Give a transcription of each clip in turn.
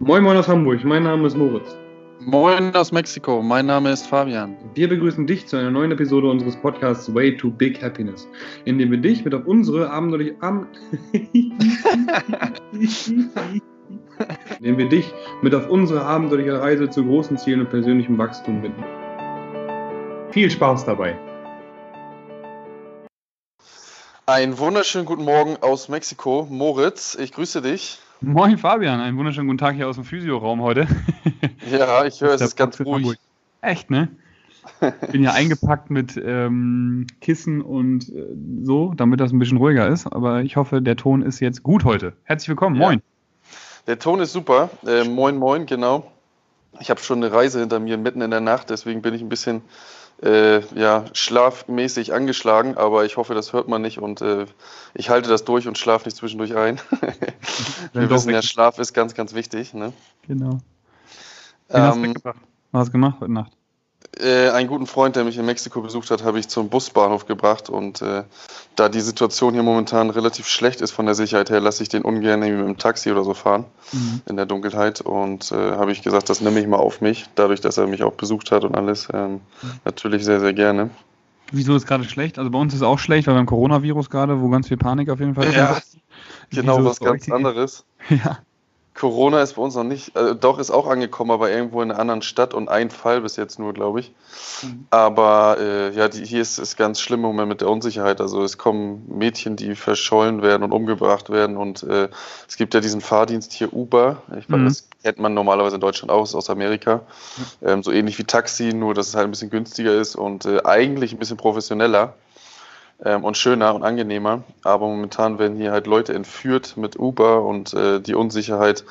Moin Moin aus Hamburg, mein Name ist Moritz. Moin aus Mexiko, mein Name ist Fabian. Wir begrüßen dich zu einer neuen Episode unseres Podcasts Way to Big Happiness, in dem wir dich mit auf unsere abenteuerliche Am indem wir dich mit auf unsere abenteuerliche Reise zu großen Zielen und persönlichem Wachstum binden. Viel Spaß dabei. Einen wunderschönen guten Morgen aus Mexiko. Moritz, ich grüße dich. Moin Fabian, einen wunderschönen guten Tag hier aus dem Physioraum heute. Ja, ich höre, es ist ganz ruhig. Hamburg. Echt, ne? Bin ja eingepackt mit ähm, Kissen und äh, so, damit das ein bisschen ruhiger ist. Aber ich hoffe, der Ton ist jetzt gut heute. Herzlich willkommen, ja. moin. Der Ton ist super. Äh, moin, moin, genau. Ich habe schon eine Reise hinter mir mitten in der Nacht, deswegen bin ich ein bisschen äh, ja, schlafmäßig angeschlagen, aber ich hoffe, das hört man nicht und äh, ich halte das durch und schlafe nicht zwischendurch ein. Wir wissen ja, Schlaf ist ganz, ganz wichtig. Ne? Genau. Ähm, hast du Was hast du gemacht heute Nacht? Äh, einen guten Freund, der mich in Mexiko besucht hat, habe ich zum Busbahnhof gebracht und äh, da die Situation hier momentan relativ schlecht ist von der Sicherheit her, lasse ich den ungern mit dem Taxi oder so fahren mhm. in der Dunkelheit und äh, habe ich gesagt, das nehme ich mal auf mich, dadurch, dass er mich auch besucht hat und alles, ähm, mhm. natürlich sehr, sehr gerne. Wieso ist gerade schlecht? Also bei uns ist es auch schlecht, weil beim Coronavirus gerade, wo ganz viel Panik auf jeden Fall ist. Ja, genau, was ganz anderes. Ja. Corona ist bei uns noch nicht, äh, doch ist auch angekommen, aber irgendwo in einer anderen Stadt und ein Fall bis jetzt nur, glaube ich. Mhm. Aber äh, ja, die, hier ist es ganz schlimm im Moment mit der Unsicherheit. Also es kommen Mädchen, die verschollen werden und umgebracht werden und äh, es gibt ja diesen Fahrdienst hier Uber. Ich weiß, mhm. das kennt man normalerweise in Deutschland auch, ist aus Amerika. Mhm. Ähm, so ähnlich wie Taxi, nur dass es halt ein bisschen günstiger ist und äh, eigentlich ein bisschen professioneller ähm, und schöner und angenehmer. Aber momentan werden hier halt Leute entführt mit Uber und äh, die Unsicherheit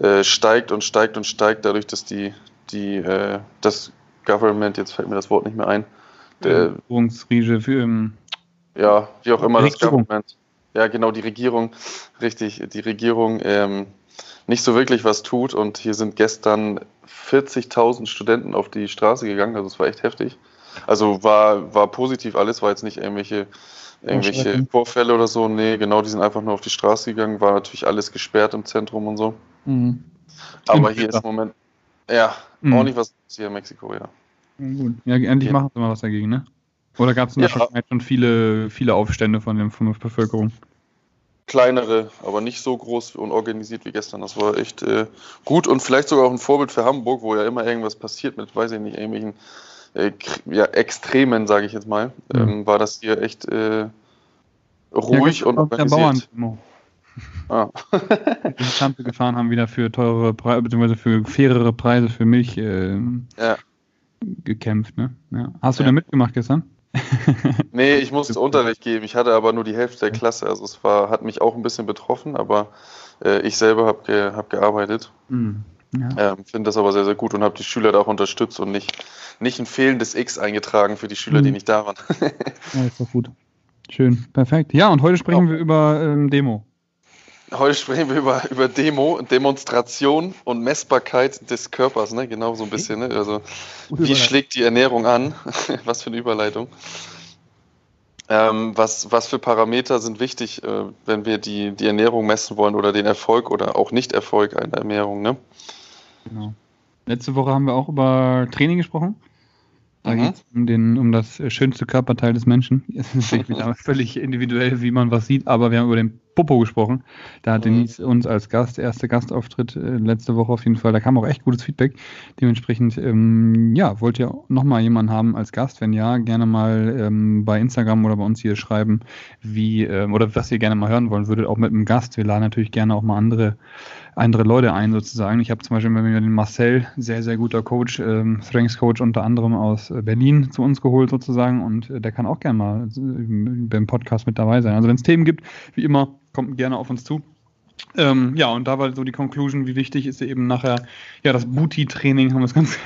äh, steigt und steigt und steigt, dadurch, dass die, die äh, das Government, jetzt fällt mir das Wort nicht mehr ein, der Regierungsriege für ähm, ja, wie auch immer das Government. Ja, genau, die Regierung, richtig, die Regierung ähm, nicht so wirklich was tut und hier sind gestern 40.000 Studenten auf die Straße gegangen, also es war echt heftig. Also war, war positiv alles, war jetzt nicht irgendwelche, irgendwelche Vorfälle oder so. Nee, genau, die sind einfach nur auf die Straße gegangen, war natürlich alles gesperrt im Zentrum und so. Mhm. Aber hier ist im Moment, ja, mhm. auch nicht was hier in Mexiko, ja. gut. Ja, endlich ja. machen sie mal was dagegen, ne? Oder gab es in der ja. schon viele, viele Aufstände von, dem, von der Bevölkerung? Kleinere, aber nicht so groß und organisiert wie gestern. Das war echt äh, gut und vielleicht sogar auch ein Vorbild für Hamburg, wo ja immer irgendwas passiert mit, weiß ich nicht, irgendwelchen äh, ja, Extremen, sage ich jetzt mal, mhm. ähm, war das hier echt äh, ruhig ja, und organisiert. Der Ah. die Schlampe gefahren haben wieder für teurere Preise, beziehungsweise für fairere Preise für Milch äh, ja. gekämpft. Ne? Hast du da mitgemacht gestern? nee, ich musste Unterricht geben. Ich hatte aber nur die Hälfte der Klasse. Also es war, hat mich auch ein bisschen betroffen, aber äh, ich selber habe ge, hab gearbeitet. Mhm. Ja. Ähm, Finde das aber sehr, sehr gut und habe die Schüler da auch unterstützt und nicht, nicht ein fehlendes X eingetragen für die Schüler, mhm. die nicht da waren. ja, ist doch gut. Schön, perfekt. Ja, und heute sprechen ja. wir über ähm, Demo. Heute sprechen wir über, über Demo, Demonstration und Messbarkeit des Körpers, ne? Genau so ein bisschen. Ne? Also, wie schlägt die Ernährung an? was für eine Überleitung. Ähm, was, was für Parameter sind wichtig, äh, wenn wir die, die Ernährung messen wollen oder den Erfolg oder auch Nicht-Erfolg einer Ernährung? Ne? Genau. Letzte Woche haben wir auch über Training gesprochen. Da mhm. geht es um, um das schönste Körperteil des Menschen. Es ist natürlich völlig individuell, wie man was sieht, aber wir haben über den Popo gesprochen. Da hat mhm. Denise uns als Gast, erster Gastauftritt äh, letzte Woche auf jeden Fall, da kam auch echt gutes Feedback. Dementsprechend, ähm, ja, wollt ihr nochmal jemanden haben als Gast? Wenn ja, gerne mal ähm, bei Instagram oder bei uns hier schreiben, wie, ähm, oder was ihr gerne mal hören wollen würdet, auch mit einem Gast. Wir laden natürlich gerne auch mal andere andere Leute ein sozusagen. Ich habe zum Beispiel den Marcel, sehr, sehr guter Coach, ähm, Strengths Coach unter anderem aus äh, Berlin zu uns geholt sozusagen und äh, der kann auch gerne mal äh, beim Podcast mit dabei sein. Also wenn es Themen gibt, wie immer, kommt gerne auf uns zu. Ähm, ja, und da war so die Conclusion, wie wichtig ist eben nachher, ja, das Booty-Training, haben wir es ganz,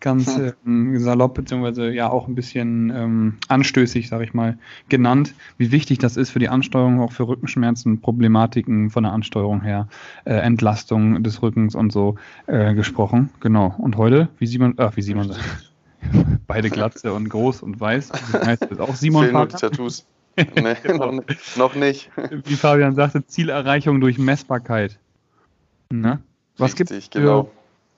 ganz äh, salopp, beziehungsweise ja auch ein bisschen ähm, anstößig, sage ich mal, genannt, wie wichtig das ist für die Ansteuerung, auch für Rückenschmerzen, Problematiken von der Ansteuerung her, äh, Entlastung des Rückens und so äh, gesprochen. Genau. Und heute, wie sieht man, ach, wie das? Beide glatze und groß und weiß. Das heißt, das ist auch Simon Tattoos. Nee, genau. noch, noch, nicht. Wie Fabian sagte, Zielerreichung durch Messbarkeit. Na? Was gibt es genau.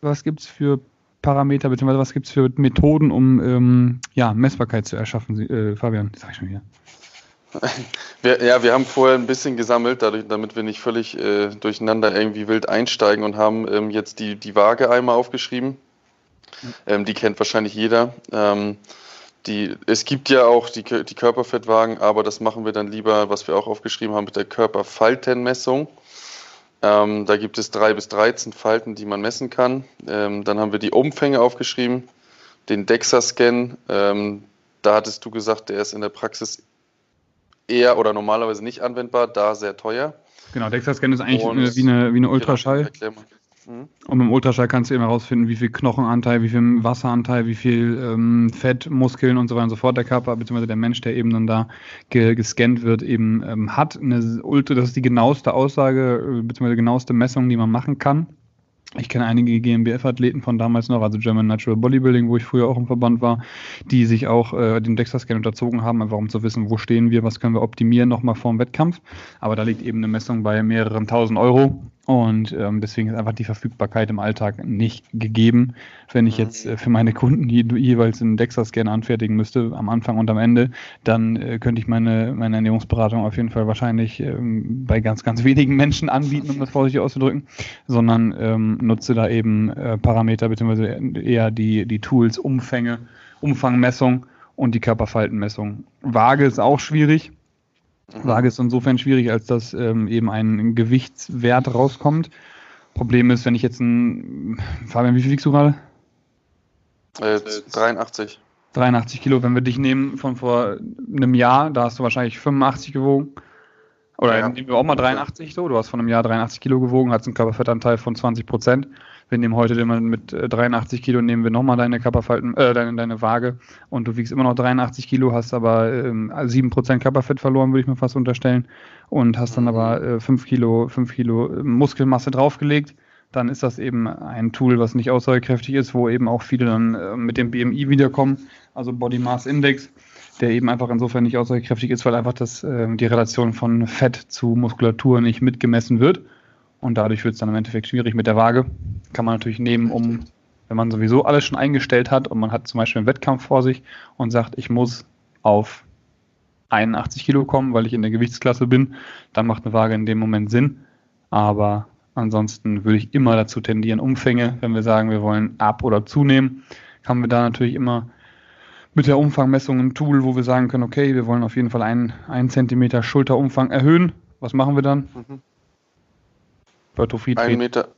für Parameter, beziehungsweise was gibt es für Methoden, um ähm, ja, Messbarkeit zu erschaffen, äh, Fabian? Das sag ich schon wieder. Wir, ja, wir haben vorher ein bisschen gesammelt, dadurch, damit wir nicht völlig äh, durcheinander irgendwie wild einsteigen und haben ähm, jetzt die, die Waage einmal aufgeschrieben. Ähm, die kennt wahrscheinlich jeder. Ähm, die, es gibt ja auch die, die Körperfettwagen, aber das machen wir dann lieber, was wir auch aufgeschrieben haben, mit der Körperfaltenmessung. Ähm, da gibt es drei bis 13 Falten, die man messen kann. Ähm, dann haben wir die Umfänge aufgeschrieben, den DEXA-Scan. Ähm, da hattest du gesagt, der ist in der Praxis eher oder normalerweise nicht anwendbar, da sehr teuer. Genau, DEXA-Scan ist eigentlich Und, wie eine, wie eine Ultraschall. Genau, Mhm. Und beim Ultraschall kannst du eben herausfinden, wie viel Knochenanteil, wie viel Wasseranteil, wie viel ähm, Fett, Muskeln und so weiter und so fort der Körper, beziehungsweise der Mensch, der eben dann da ge gescannt wird, eben ähm, hat. Eine Ultra, das ist die genaueste Aussage, äh, beziehungsweise genaueste Messung, die man machen kann. Ich kenne einige GmbF-Athleten von damals noch, also German Natural Bodybuilding, wo ich früher auch im Verband war, die sich auch äh, dem DEXA-Scan unterzogen haben, einfach um zu wissen, wo stehen wir, was können wir optimieren nochmal vor dem Wettkampf. Aber da liegt eben eine Messung bei mehreren tausend Euro und ähm, deswegen ist einfach die Verfügbarkeit im Alltag nicht gegeben. Wenn ich jetzt äh, für meine Kunden je, jeweils einen DEXA-Scan anfertigen müsste, am Anfang und am Ende, dann äh, könnte ich meine, meine Ernährungsberatung auf jeden Fall wahrscheinlich ähm, bei ganz, ganz wenigen Menschen anbieten, um das vorsichtig auszudrücken, sondern ähm, nutze da eben äh, Parameter beziehungsweise eher die, die Tools, Umfänge, Umfangmessung und die Körperfaltenmessung. Waage ist auch schwierig Waage ist insofern schwierig, als dass ähm, eben ein Gewichtswert rauskommt. Problem ist, wenn ich jetzt ein. Fabian, wie viel wiegst du gerade? Äh, 83. 83 Kilo. Wenn wir dich nehmen von vor einem Jahr, da hast du wahrscheinlich 85 gewogen. Oder ja. nehmen wir auch mal 83 so. Du hast von einem Jahr 83 Kilo gewogen, hast einen Körperfettanteil von 20 Prozent. Wir nehmen heute den mit 83 äh, Kilo, nehmen wir nochmal deine Körperfalten, äh, deine, deine Waage und du wiegst immer noch 83 Kilo, hast aber ähm, 7% Körperfett verloren, würde ich mir fast unterstellen. Und hast dann aber äh, 5 Kilo, 5 Kilo äh, Muskelmasse draufgelegt. Dann ist das eben ein Tool, was nicht aussagekräftig ist, wo eben auch viele dann äh, mit dem BMI wiederkommen, also Body Mass Index der eben einfach insofern nicht aussagekräftig ist, weil einfach das, äh, die Relation von Fett zu Muskulatur nicht mitgemessen wird. Und dadurch wird es dann im Endeffekt schwierig mit der Waage. Kann man natürlich nehmen, um, wenn man sowieso alles schon eingestellt hat und man hat zum Beispiel einen Wettkampf vor sich und sagt, ich muss auf 81 Kilo kommen, weil ich in der Gewichtsklasse bin, dann macht eine Waage in dem Moment Sinn. Aber ansonsten würde ich immer dazu tendieren, Umfänge, wenn wir sagen, wir wollen ab- oder zunehmen, haben wir da natürlich immer mit der Umfangmessung ein Tool, wo wir sagen können, okay, wir wollen auf jeden Fall einen, einen Zentimeter Schulterumfang erhöhen. Was machen wir dann? Mhm. Hypertrophie-Training. Ein Meter.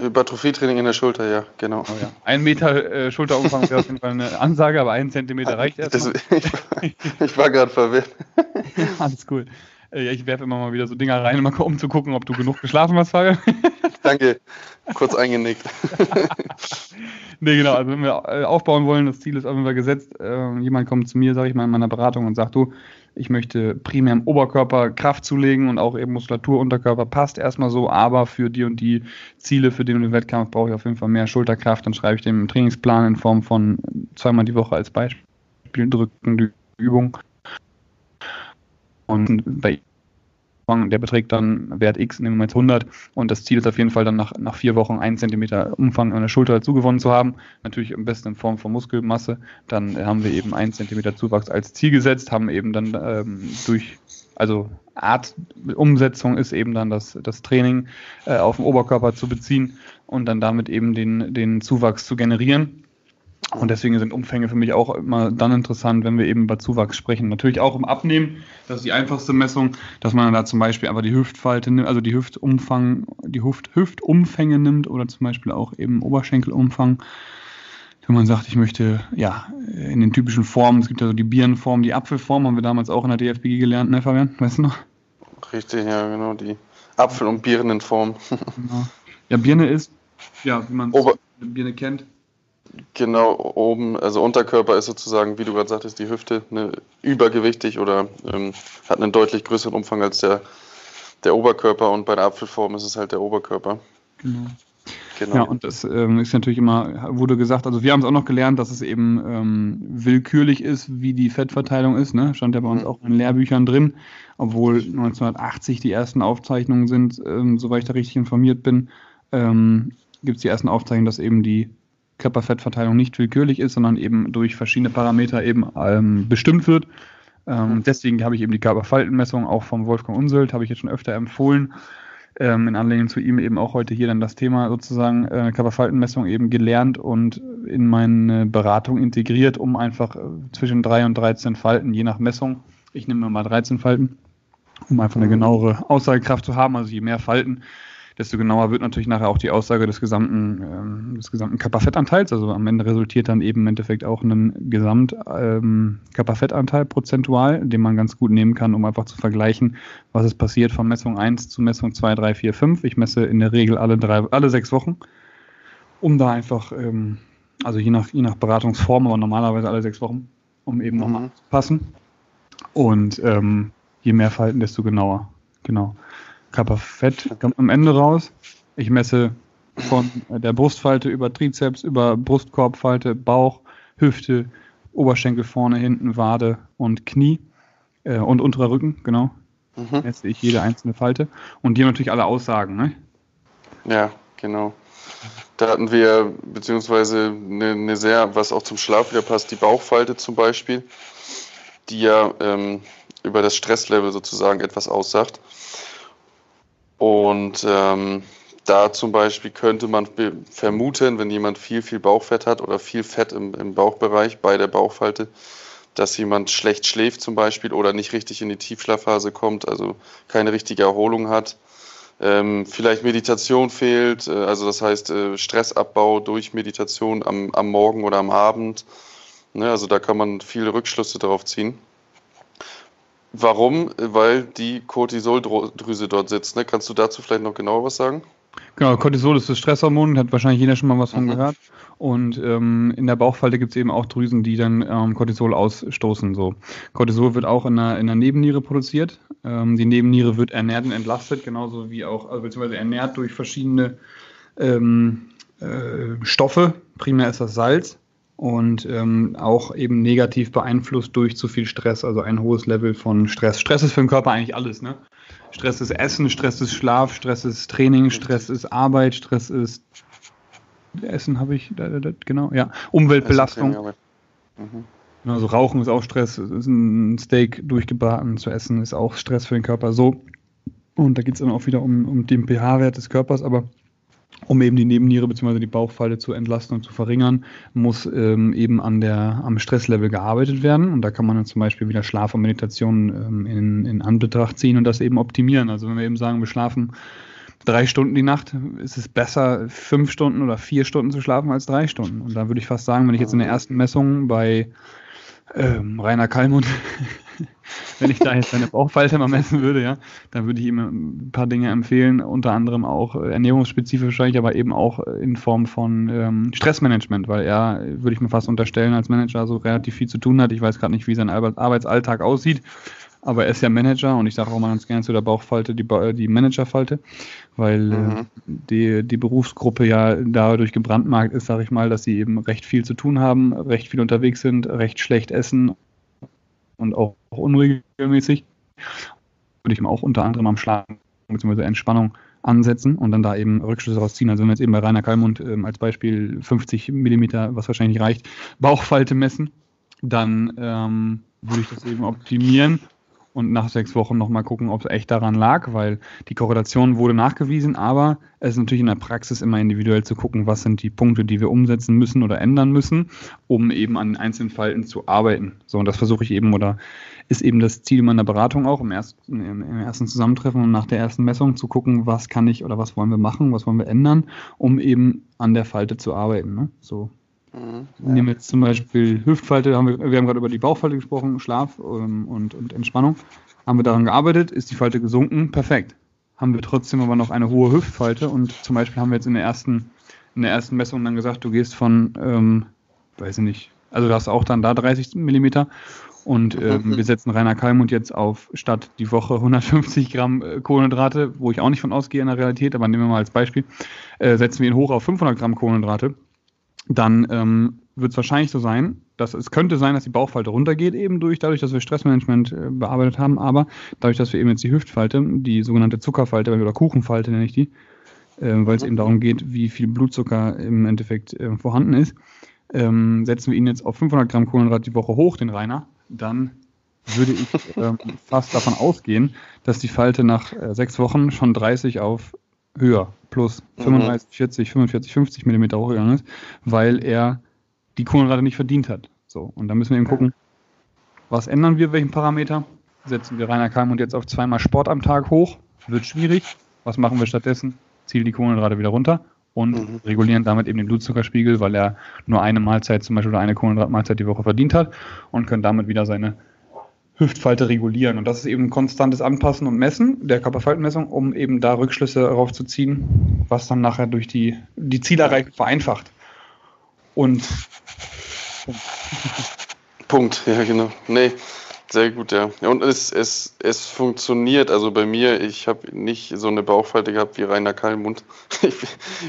Hypertrophie-Training in der Schulter, ja, genau. Oh, ja. Ein Meter äh, Schulterumfang wäre auf jeden Fall eine Ansage, aber ein Zentimeter reicht erst. ich, ich war gerade verwirrt. Alles cool. Äh, ich werfe immer mal wieder so Dinger rein, um zu gucken, ob du genug geschlafen hast, Fabian. Danke. Kurz eingenickt. nee, genau. Also, wenn wir äh, aufbauen wollen, das Ziel ist auf jeden Fall gesetzt. Äh, jemand kommt zu mir, sage ich mal, in meiner Beratung und sagt, du, ich möchte primär im Oberkörper Kraft zulegen und auch eben Muskulatur, Unterkörper passt erstmal so, aber für die und die Ziele, für den und den Wettkampf brauche ich auf jeden Fall mehr Schulterkraft. Dann schreibe ich dem Trainingsplan in Form von zweimal die Woche als Beispiel drücken, die Übung. Und bei der beträgt dann Wert X, nehmen wir jetzt 100 und das Ziel ist auf jeden Fall dann nach, nach vier Wochen einen Zentimeter Umfang an der Schulter zugewonnen zu haben, natürlich am besten in Form von Muskelmasse, dann haben wir eben einen Zentimeter Zuwachs als Ziel gesetzt, haben eben dann ähm, durch, also Art Umsetzung ist eben dann das, das Training äh, auf den Oberkörper zu beziehen und dann damit eben den, den Zuwachs zu generieren. Und deswegen sind Umfänge für mich auch immer dann interessant, wenn wir eben über Zuwachs sprechen. Natürlich auch im Abnehmen, das ist die einfachste Messung, dass man da zum Beispiel einfach die Hüftfalte nimmt, also die Hüftumfang, die Hüft, Hüftumfänge nimmt oder zum Beispiel auch eben Oberschenkelumfang. Wenn man sagt, ich möchte, ja, in den typischen Formen, es gibt ja so die Birnenform, die Apfelform, haben wir damals auch in der DFBG gelernt, ne Fabian? Weißt du noch? Richtig, ja, genau, die Apfel- und Birnenform. genau. Ja, Birne ist, ja, wie man Ober Birne kennt, Genau, oben, also Unterkörper ist sozusagen, wie du gerade sagtest, die Hüfte ne, übergewichtig oder ähm, hat einen deutlich größeren Umfang als der, der Oberkörper und bei der Apfelform ist es halt der Oberkörper. Genau. Genau. Ja, und das ähm, ist natürlich immer, wurde gesagt, also wir haben es auch noch gelernt, dass es eben ähm, willkürlich ist, wie die Fettverteilung ist. Ne? Stand ja bei uns mhm. auch in Lehrbüchern drin, obwohl 1980 die ersten Aufzeichnungen sind, ähm, soweit ich da richtig informiert bin, ähm, gibt es die ersten Aufzeichnungen, dass eben die Körperfettverteilung nicht willkürlich ist, sondern eben durch verschiedene Parameter eben ähm, bestimmt wird. Ähm, mhm. deswegen habe ich eben die Körperfaltenmessung auch vom Wolfgang Unseld, habe ich jetzt schon öfter empfohlen. Ähm, in Anlehnung zu ihm eben auch heute hier dann das Thema sozusagen äh, Körperfaltenmessung eben gelernt und in meine Beratung integriert, um einfach äh, zwischen 3 und 13 Falten, je nach Messung, ich nehme mal 13 Falten, um einfach eine mhm. genauere Aussagekraft zu haben. Also je mehr Falten, desto genauer wird natürlich nachher auch die Aussage des gesamten, ähm, des gesamten Körperfettanteils. Also am Ende resultiert dann eben im Endeffekt auch ein Gesamt ähm, prozentual, den man ganz gut nehmen kann, um einfach zu vergleichen, was ist passiert von Messung 1 zu Messung 2, 3, 4, 5. Ich messe in der Regel alle, drei, alle sechs Wochen, um da einfach, ähm, also je nach, je nach Beratungsform, aber normalerweise alle sechs Wochen, um eben mhm. nochmal zu passen. Und ähm, je mehr Falten, desto genauer. Genau. Körperfett kommt am Ende raus. Ich messe von der Brustfalte über Trizeps, über Brustkorbfalte, Bauch, Hüfte, Oberschenkel vorne, hinten, Wade und Knie äh, und unterer Rücken, genau. Mhm. Messe ich jede einzelne Falte. Und die haben natürlich alle Aussagen, ne? Ja, genau. Da hatten wir, beziehungsweise eine, eine, sehr, was auch zum Schlaf wieder passt, die Bauchfalte zum Beispiel, die ja ähm, über das Stresslevel sozusagen etwas aussagt. Und ähm, da zum Beispiel könnte man vermuten, wenn jemand viel, viel Bauchfett hat oder viel Fett im, im Bauchbereich bei der Bauchfalte, dass jemand schlecht schläft zum Beispiel oder nicht richtig in die Tiefschlafphase kommt, also keine richtige Erholung hat. Ähm, vielleicht Meditation fehlt, äh, also das heißt äh, Stressabbau durch Meditation am, am Morgen oder am Abend. Ne, also da kann man viele Rückschlüsse darauf ziehen. Warum? Weil die Cortisoldrüse dort sitzt. Ne? Kannst du dazu vielleicht noch genauer was sagen? Genau, Cortisol ist das Stresshormon, hat wahrscheinlich jeder schon mal was von mhm. gehört. Und ähm, in der Bauchfalte gibt es eben auch Drüsen, die dann ähm, Cortisol ausstoßen. So. Cortisol wird auch in der, in der Nebenniere produziert. Ähm, die Nebenniere wird ernährt und entlastet, genauso wie auch, also beziehungsweise ernährt durch verschiedene ähm, äh, Stoffe. Primär ist das Salz und ähm, auch eben negativ beeinflusst durch zu viel Stress, also ein hohes Level von Stress. Stress ist für den Körper eigentlich alles, ne? Stress ist Essen, Stress ist Schlaf, Stress ist Training, Stress ist Arbeit, Stress ist Essen habe ich, da, da, genau, ja, Umweltbelastung. Mhm. Also Rauchen ist auch Stress, ist ein Steak durchgebraten zu essen ist auch Stress für den Körper. So. Und da geht es dann auch wieder um, um den pH-Wert des Körpers, aber um eben die Nebenniere bzw. die Bauchfalte zu entlasten und zu verringern, muss ähm, eben an der, am Stresslevel gearbeitet werden. Und da kann man dann zum Beispiel wieder Schlaf und Meditation ähm, in, in Anbetracht ziehen und das eben optimieren. Also wenn wir eben sagen, wir schlafen drei Stunden die Nacht, ist es besser, fünf Stunden oder vier Stunden zu schlafen als drei Stunden. Und da würde ich fast sagen, wenn ich jetzt in der ersten Messung bei ähm, Rainer Kallmund wenn ich da jetzt seine Bauchfalte mal messen würde, ja, dann würde ich ihm ein paar Dinge empfehlen, unter anderem auch äh, ernährungsspezifisch aber eben auch in Form von ähm, Stressmanagement, weil er, würde ich mir fast unterstellen, als Manager so relativ viel zu tun hat. Ich weiß gerade nicht, wie sein Arbeitsalltag aussieht, aber er ist ja Manager und ich sage auch mal ganz gerne zu der Bauchfalte die, die Managerfalte, weil äh, mhm. äh, die, die Berufsgruppe ja dadurch gebrandmarkt ist, sage ich mal, dass sie eben recht viel zu tun haben, recht viel unterwegs sind, recht schlecht essen und auch unregelmäßig. Würde ich mir auch unter anderem am Schlafen bzw. Entspannung ansetzen und dann da eben Rückschlüsse rausziehen. Also wenn wir jetzt eben bei Rainer Kallmund ähm, als Beispiel 50 Millimeter, was wahrscheinlich reicht, Bauchfalte messen, dann ähm, würde ich das eben optimieren und nach sechs Wochen nochmal gucken, ob es echt daran lag, weil die Korrelation wurde nachgewiesen, aber es ist natürlich in der Praxis immer individuell zu gucken, was sind die Punkte, die wir umsetzen müssen oder ändern müssen, um eben an einzelnen Falten zu arbeiten. So, und das versuche ich eben oder ist eben das Ziel meiner Beratung auch im ersten, im ersten Zusammentreffen und nach der ersten Messung zu gucken, was kann ich oder was wollen wir machen, was wollen wir ändern, um eben an der Falte zu arbeiten. Ne? So. Mhm, ja. Nehmen jetzt zum Beispiel Hüftfalte, haben wir, wir haben gerade über die Bauchfalte gesprochen, Schlaf ähm, und, und Entspannung. Haben wir daran gearbeitet, ist die Falte gesunken, perfekt. Haben wir trotzdem aber noch eine hohe Hüftfalte und zum Beispiel haben wir jetzt in der ersten, in der ersten Messung dann gesagt, du gehst von, ähm, weiß ich nicht, also du hast auch dann da 30 Millimeter und ähm, wir setzen Rainer Kalmund jetzt auf statt die Woche 150 Gramm äh, Kohlenhydrate, wo ich auch nicht von ausgehe in der Realität, aber nehmen wir mal als Beispiel, äh, setzen wir ihn hoch auf 500 Gramm Kohlenhydrate dann ähm, wird es wahrscheinlich so sein, dass es könnte sein, dass die Bauchfalte runtergeht, eben durch, dadurch, dass wir Stressmanagement äh, bearbeitet haben, aber dadurch, dass wir eben jetzt die Hüftfalte, die sogenannte Zuckerfalte oder Kuchenfalte nenne ich die, äh, weil es eben darum geht, wie viel Blutzucker im Endeffekt äh, vorhanden ist. Ähm, setzen wir ihn jetzt auf 500 Gramm Kohlenhydrat die Woche hoch, den Rainer, dann würde ich ähm, fast davon ausgehen, dass die Falte nach äh, sechs Wochen schon 30 auf höher, plus 35, mhm. 40, 45, 50 Millimeter hochgegangen ist, weil er die Kohlenhydrate nicht verdient hat. So, und da müssen wir eben gucken, was ändern wir, welchen Parameter? Setzen wir Rainer Kalm und jetzt auf zweimal Sport am Tag hoch? Wird schwierig. Was machen wir stattdessen? Ziehen die Kohlenhydrate wieder runter und mhm. regulieren damit eben den Blutzuckerspiegel, weil er nur eine Mahlzeit zum Beispiel oder eine Kohlenhydratmahlzeit die Woche verdient hat und können damit wieder seine Hüftfalte regulieren. Und das ist eben konstantes Anpassen und Messen der Körperfaltenmessung, um eben da Rückschlüsse darauf zu ziehen, was dann nachher durch die, die Zielerreichung vereinfacht. Und Punkt, ja genau. Nee, sehr gut, ja. Und es, es, es funktioniert, also bei mir, ich habe nicht so eine Bauchfalte gehabt wie Rainer Kallmund. Ich,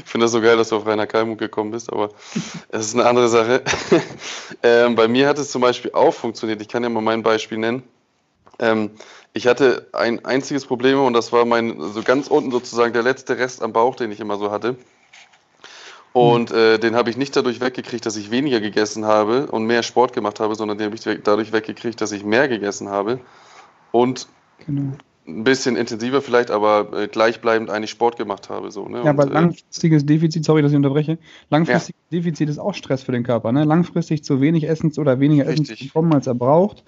finde das so geil, dass du auf Rainer Kallmund gekommen bist, aber es ist eine andere Sache. ähm, bei mir hat es zum Beispiel auch funktioniert. Ich kann ja mal mein Beispiel nennen. Ähm, ich hatte ein einziges Problem und das war mein, so ganz unten sozusagen der letzte Rest am Bauch, den ich immer so hatte. Und äh, den habe ich nicht dadurch weggekriegt, dass ich weniger gegessen habe und mehr Sport gemacht habe, sondern den habe ich dadurch weggekriegt, dass ich mehr gegessen habe und genau. ein bisschen intensiver vielleicht, aber äh, gleichbleibend eigentlich Sport gemacht habe. So, ne? Ja, aber äh, langfristiges Defizit, sorry, dass ich unterbreche, langfristiges ja. Defizit ist auch Stress für den Körper. Ne? Langfristig zu wenig Essen oder weniger Richtig. Essen zu bekommen, als er braucht,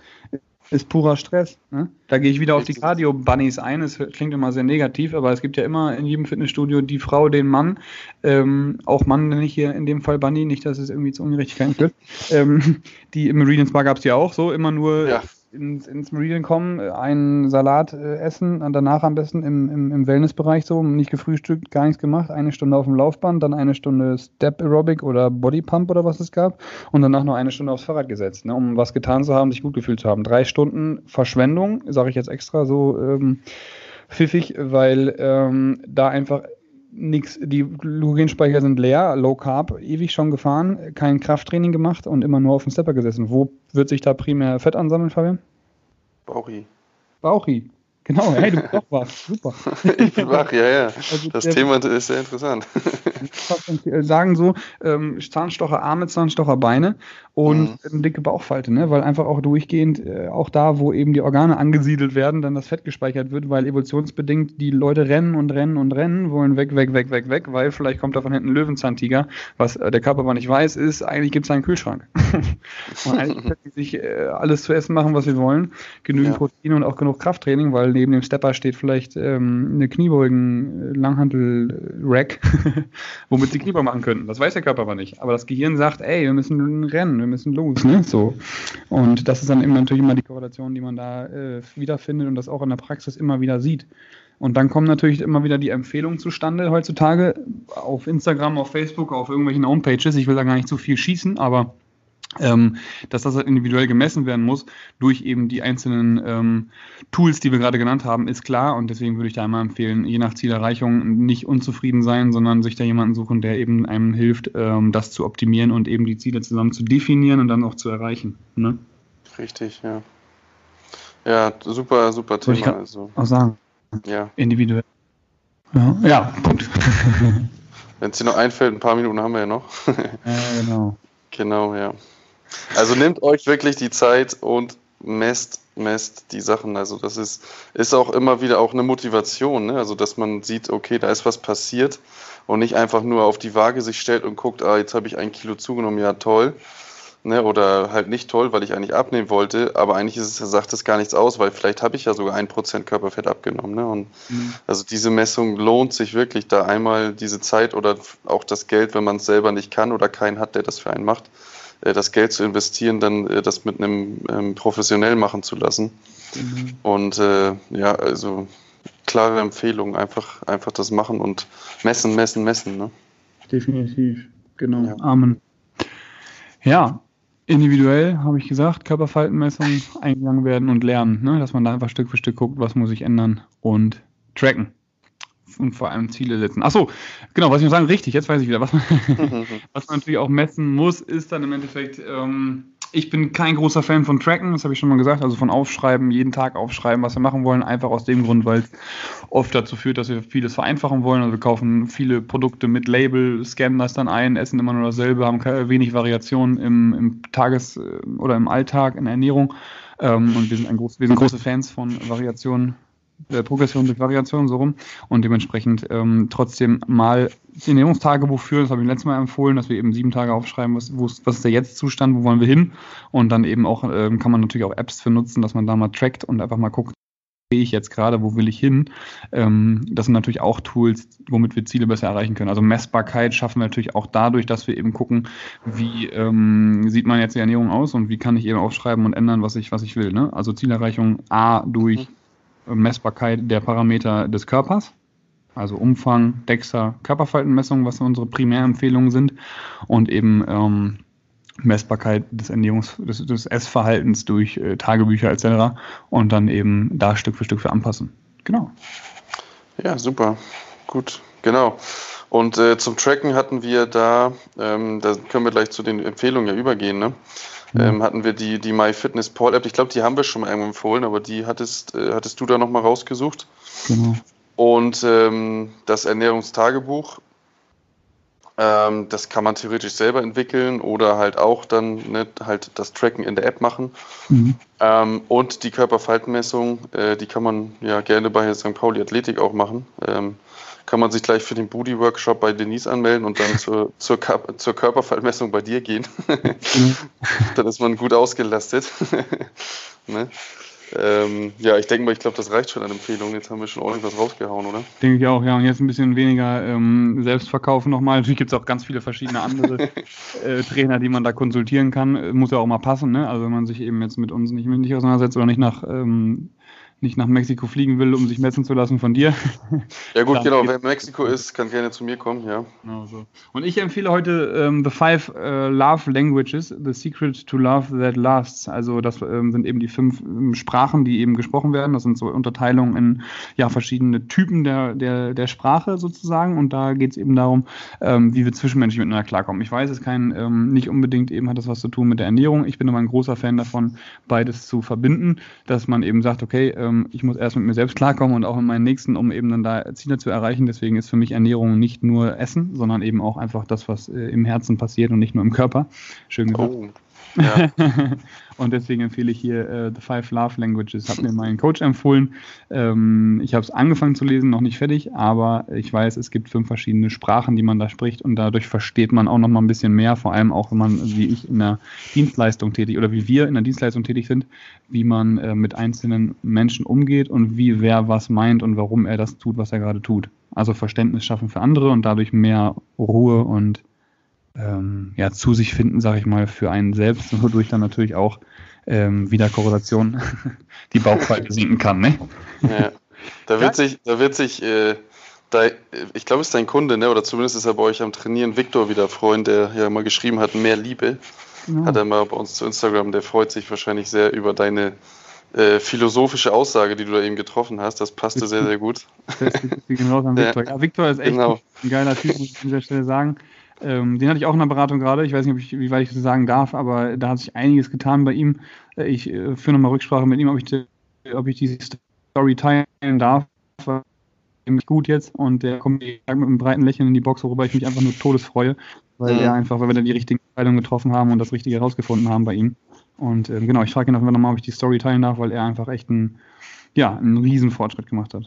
ist purer Stress. Ne? Da gehe ich wieder auf die Cardio-Bunnies ein. Es klingt immer sehr negativ, aber es gibt ja immer in jedem Fitnessstudio die Frau, den Mann. Ähm, auch Mann nenne ich hier in dem Fall Bunny, nicht, dass es irgendwie zu Ungerechtigkeiten führt. ähm, die im Meridian Spa gab es ja auch so, immer nur ja ins, ins Meridian kommen, einen Salat äh, essen und danach am besten im, im, im Wellnessbereich so, nicht gefrühstückt, gar nichts gemacht, eine Stunde auf dem Laufband, dann eine Stunde Step Aerobic oder Body Pump oder was es gab und danach noch eine Stunde aufs Fahrrad gesetzt, ne, um was getan zu haben, sich gut gefühlt zu haben. Drei Stunden Verschwendung, sage ich jetzt extra so ähm, pfiffig, weil ähm, da einfach nichts, die Glykogenspeicher sind leer, Low Carb, ewig schon gefahren, kein Krafttraining gemacht und immer nur auf dem Stepper gesessen. Wo wird sich da primär Fett ansammeln, Fabian? Bauchi. Bauchi. Genau, hey, du bist doch wach. Super. ich bin wach, ja, ja. Also das Thema ist sehr interessant. sagen so, ähm, Zahnstocher Arme, Zahnstocher Beine und mhm. eine dicke Bauchfalte, ne? weil einfach auch durchgehend, äh, auch da, wo eben die Organe angesiedelt werden, dann das Fett gespeichert wird, weil evolutionsbedingt die Leute rennen und rennen und rennen, wollen weg, weg, weg, weg, weg, weil vielleicht kommt da von hinten ein Löwenzahntiger, was äh, der Körper aber nicht weiß, ist, eigentlich gibt es einen Kühlschrank. und eigentlich können die sich äh, alles zu essen machen, was sie wollen, genügend ja. Protein und auch genug Krafttraining, weil neben dem Stepper steht vielleicht ähm, eine Kniebeugen-Langhantel-Rack, womit sie Kniebeugen machen könnten. Das weiß der Körper aber nicht. Aber das Gehirn sagt, ey, wir müssen rennen, wir müssen los. Ne? So. Und das ist dann eben natürlich immer die Korrelation, die man da äh, wiederfindet und das auch in der Praxis immer wieder sieht. Und dann kommen natürlich immer wieder die Empfehlungen zustande heutzutage auf Instagram, auf Facebook, auf irgendwelchen Homepages. Ich will da gar nicht zu viel schießen, aber ähm, dass das halt individuell gemessen werden muss durch eben die einzelnen ähm, Tools, die wir gerade genannt haben, ist klar und deswegen würde ich da einmal empfehlen, je nach Zielerreichung nicht unzufrieden sein, sondern sich da jemanden suchen, der eben einem hilft, ähm, das zu optimieren und eben die Ziele zusammen zu definieren und dann auch zu erreichen. Ne? Richtig, ja. Ja, super, super Thema. Ich also. auch sagen. Ja. Individuell. Ja, ja Punkt. Wenn es dir noch einfällt, ein paar Minuten haben wir ja noch. ja, genau. Genau, ja. Also nehmt euch wirklich die Zeit und messt, messt die Sachen. Also das ist, ist auch immer wieder auch eine Motivation, ne? Also dass man sieht, okay, da ist was passiert und nicht einfach nur auf die Waage sich stellt und guckt, ah, jetzt habe ich ein Kilo zugenommen, ja toll. Ne, oder halt nicht toll, weil ich eigentlich abnehmen wollte, aber eigentlich ist es, sagt es gar nichts aus, weil vielleicht habe ich ja sogar ein Prozent Körperfett abgenommen. Ne? Und mhm. also diese Messung lohnt sich wirklich, da einmal diese Zeit oder auch das Geld, wenn man es selber nicht kann oder keinen hat, der das für einen macht, das Geld zu investieren, dann äh, das mit einem ähm, professionell machen zu lassen. Mhm. Und äh, ja, also klare Empfehlung, einfach, einfach das machen und messen, messen, messen. Ne? Definitiv, genau. Ja. Amen. Ja, individuell, habe ich gesagt, Körperfaltenmessung eingegangen werden und lernen, ne? dass man da einfach Stück für Stück guckt, was muss ich ändern und tracken und vor allem Ziele setzen. Achso, genau, was ich noch sagen, richtig, jetzt weiß ich wieder, was man, was man natürlich auch messen muss, ist dann im Endeffekt, ähm, Ich bin kein großer Fan von Tracken, das habe ich schon mal gesagt, also von Aufschreiben, jeden Tag aufschreiben, was wir machen wollen, einfach aus dem Grund, weil es oft dazu führt, dass wir vieles vereinfachen wollen. Also wir kaufen viele Produkte mit Label, scannen das dann ein, essen immer nur dasselbe, haben wenig Variation im, im Tages- oder im Alltag, in der Ernährung. Ähm, und wir sind, ein groß, wir sind große Fans von Variationen äh, Progression durch Variation so rum und dementsprechend ähm, trotzdem mal das Ernährungstagebuch führen. Das habe ich letztes Mal empfohlen, dass wir eben sieben Tage aufschreiben, was, was ist der Jetzt-Zustand, wo wollen wir hin und dann eben auch ähm, kann man natürlich auch Apps für nutzen, dass man da mal trackt und einfach mal guckt, ich jetzt gerade, wo will ich hin? Ähm, das sind natürlich auch Tools, womit wir Ziele besser erreichen können. Also Messbarkeit schaffen wir natürlich auch dadurch, dass wir eben gucken, wie ähm, sieht man jetzt die Ernährung aus und wie kann ich eben aufschreiben und ändern, was ich, was ich will. Ne? Also Zielerreichung A durch mhm. Messbarkeit der Parameter des Körpers, also Umfang, DEXA, Körperfaltenmessung, was unsere Primärempfehlungen sind, und eben ähm, Messbarkeit des Ernährungs-, des, des Essverhaltens durch äh, Tagebücher etc. und dann eben da Stück für Stück für anpassen. Genau. Ja, super. Gut, genau. Und äh, zum Tracken hatten wir da, ähm, da können wir gleich zu den Empfehlungen ja übergehen, ne? ähm, hatten wir die, die MyFitnessPal App. Ich glaube, die haben wir schon mal irgendwo empfohlen, aber die hattest, äh, hattest du da nochmal rausgesucht. Genau. Und ähm, das Ernährungstagebuch, ähm, das kann man theoretisch selber entwickeln oder halt auch dann ne, halt das Tracken in der App machen. Mhm. Ähm, und die Körperfaltenmessung, äh, die kann man ja gerne bei St. Pauli Athletik auch machen. Ähm, kann man sich gleich für den Booty-Workshop bei Denise anmelden und dann zur, zur, zur Körperfallmessung bei dir gehen. Mhm. dann ist man gut ausgelastet. ne? ähm, ja, ich denke mal, ich glaube, das reicht schon an Empfehlungen. Jetzt haben wir schon ordentlich was rausgehauen, oder? Denke ich auch, ja. Und jetzt ein bisschen weniger ähm, Selbstverkaufen nochmal. Natürlich gibt es auch ganz viele verschiedene andere äh, Trainer, die man da konsultieren kann. Muss ja auch mal passen, ne? Also wenn man sich eben jetzt mit uns nicht, nicht auseinandersetzt oder nicht nach ähm, nicht nach Mexiko fliegen will, um sich messen zu lassen von dir. Ja gut, genau. Wer in Mexiko ist, kann gerne zu mir kommen, ja. Genau so. Und ich empfehle heute ähm, The Five äh, Love Languages, The Secret to Love That Lasts. Also das ähm, sind eben die fünf ähm, Sprachen, die eben gesprochen werden. Das sind so Unterteilungen in ja, verschiedene Typen der, der, der Sprache sozusagen. Und da geht es eben darum, ähm, wie wir zwischenmenschlich miteinander klarkommen. Ich weiß, es kein, ähm, nicht unbedingt eben hat das was zu tun mit der Ernährung. Ich bin aber ein großer Fan davon, beides zu verbinden, dass man eben sagt, okay, ähm, ich muss erst mit mir selbst klarkommen und auch mit meinen Nächsten, um eben dann da Ziele zu erreichen. Deswegen ist für mich Ernährung nicht nur Essen, sondern eben auch einfach das, was äh, im Herzen passiert und nicht nur im Körper. Schön gesagt. Oh. Und deswegen empfehle ich hier äh, The Five Love Languages. Hat mir mein Coach empfohlen. Ähm, ich habe es angefangen zu lesen, noch nicht fertig, aber ich weiß, es gibt fünf verschiedene Sprachen, die man da spricht und dadurch versteht man auch noch mal ein bisschen mehr, vor allem auch, wenn man, wie ich in der Dienstleistung tätig oder wie wir in der Dienstleistung tätig sind, wie man äh, mit einzelnen Menschen umgeht und wie wer was meint und warum er das tut, was er gerade tut. Also Verständnis schaffen für andere und dadurch mehr Ruhe und ähm, ja, zu sich finden, sage ich mal, für einen selbst, wodurch dann natürlich auch ähm, wieder Korrelation die Bauchfalte sinken kann. Ne? Ja, da wird ja. sich, da wird sich, äh, da, ich glaube, es ist dein Kunde, ne? oder zumindest ist er bei euch am Trainieren, Viktor wieder freuen, der ja mal geschrieben hat, mehr Liebe. Genau. Hat er mal bei uns zu Instagram, der freut sich wahrscheinlich sehr über deine äh, philosophische Aussage, die du da eben getroffen hast. Das passte sehr, sehr gut. Das genau an Viktor. Ja, Viktor ist echt genau. ein geiler Typ, muss ich an dieser Stelle sagen. Ähm, den hatte ich auch in der Beratung gerade. Ich weiß nicht, ich, wie weit ich das sagen darf, aber da hat sich einiges getan bei ihm. Äh, ich äh, führe nochmal Rücksprache mit ihm, ob ich, die, ob ich diese Story teilen darf. Nämlich gut jetzt und der kommt mit einem breiten Lächeln in die Box, worüber ich mich einfach nur todesfreue, weil mhm. er einfach, weil wir dann die richtigen Entscheidungen getroffen haben und das Richtige herausgefunden haben bei ihm. Und ähm, genau, ich frage ihn einfach nochmal, ob ich die Story teilen darf, weil er einfach echt ein, ja, einen riesen Fortschritt gemacht hat.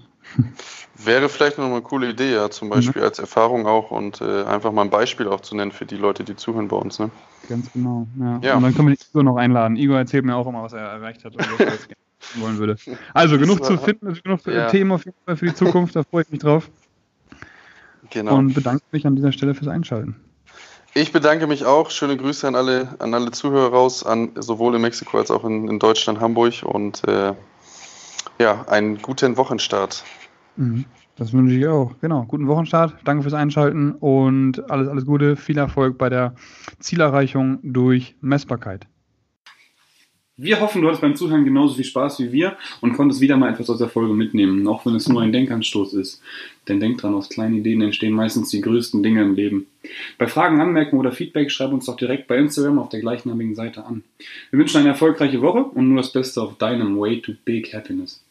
Wäre vielleicht noch eine coole Idee, ja, zum Beispiel mhm. als Erfahrung auch und äh, einfach mal ein Beispiel auch zu nennen für die Leute, die zuhören bei uns. Ne? Ganz genau, ja. ja. Und dann können wir Igor noch einladen. Igor erzählt mir auch immer, was er erreicht hat und was er jetzt wollen würde. Also genug zu finden, also genug ja. Themen auf jeden Fall für die Zukunft, da freue ich mich drauf. Genau. Und bedanke mich an dieser Stelle fürs Einschalten. Ich bedanke mich auch. Schöne Grüße an alle, an alle Zuhörer raus, an sowohl in Mexiko als auch in, in Deutschland, Hamburg und äh, ja, einen guten Wochenstart. Mhm. Das wünsche ich auch. Genau. Guten Wochenstart. Danke fürs Einschalten und alles, alles Gute. Viel Erfolg bei der Zielerreichung durch Messbarkeit. Wir hoffen, du hattest beim Zuhören genauso viel Spaß wie wir und konntest wieder mal etwas aus der Folge mitnehmen, auch wenn es nur ein Denkanstoß ist. Denn denk dran, aus kleinen Ideen entstehen meistens die größten Dinge im Leben. Bei Fragen, Anmerkungen oder Feedback schreib uns doch direkt bei Instagram auf der gleichnamigen Seite an. Wir wünschen eine erfolgreiche Woche und nur das Beste auf deinem Way to Big Happiness.